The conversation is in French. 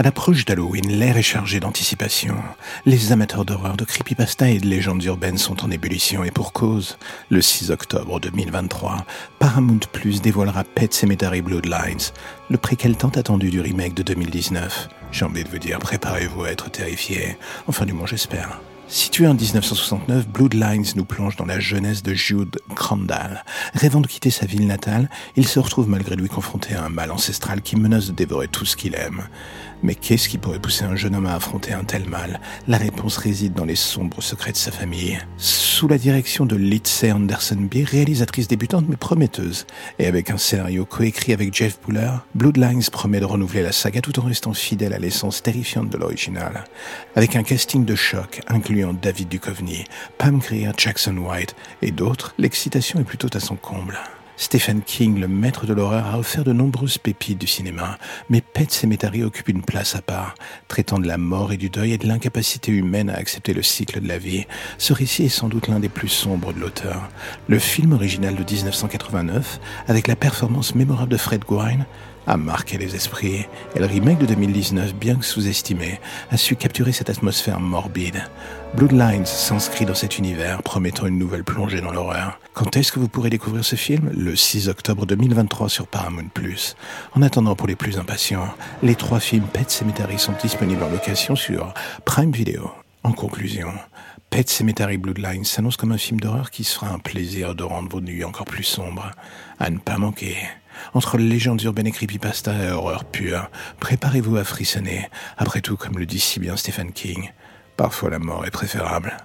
À l'approche d'Halloween, l'air est chargé d'anticipation. Les amateurs d'horreur, de creepypasta et de légendes urbaines sont en ébullition et pour cause. Le 6 octobre 2023, Paramount Plus dévoilera Pet Cemetery Bloodlines, le préquel tant attendu du remake de 2019. J'ai envie de vous dire, préparez-vous à être terrifiés. Enfin, du moins, j'espère. Situé en 1969, Bloodlines nous plonge dans la jeunesse de Jude Crandall. Rêvant de quitter sa ville natale, il se retrouve malgré lui confronté à un mal ancestral qui menace de dévorer tout ce qu'il aime. Mais qu'est-ce qui pourrait pousser un jeune homme à affronter un tel mal? La réponse réside dans les sombres secrets de sa famille. Sous la direction de Lindsay Anderson Beer, réalisatrice débutante mais prometteuse, et avec un scénario coécrit avec Jeff Buller, Bloodlines promet de renouveler la saga tout en restant fidèle à l'essence terrifiante de l'original. Avec un casting de choc incluant David Duchovny, Pam Grier, Jackson White et d'autres, l'excitation est plutôt à son comble. Stephen King, le maître de l'horreur, a offert de nombreuses pépites du cinéma, mais Pet Sematary occupe une place à part, traitant de la mort et du deuil et de l'incapacité humaine à accepter le cycle de la vie. Ce récit est sans doute l'un des plus sombres de l'auteur. Le film original de 1989, avec la performance mémorable de Fred Gwynne, a marqué les esprits, et le remake de 2019, bien que sous-estimé, a su capturer cette atmosphère morbide. Bloodlines s'inscrit dans cet univers, promettant une nouvelle plongée dans l'horreur. Quand est-ce que vous pourrez découvrir ce film? Le 6 octobre 2023 sur Paramount+. En attendant, pour les plus impatients, les trois films Pet Cemetery sont disponibles en location sur Prime Video. En conclusion, Pet Cemetery Bloodlines s'annonce comme un film d'horreur qui sera un plaisir de rendre vos nuits encore plus sombres. À ne pas manquer. Entre légendes urbaines et creepypasta et horreur pure, préparez-vous à frissonner. Après tout, comme le dit si bien Stephen King, parfois la mort est préférable.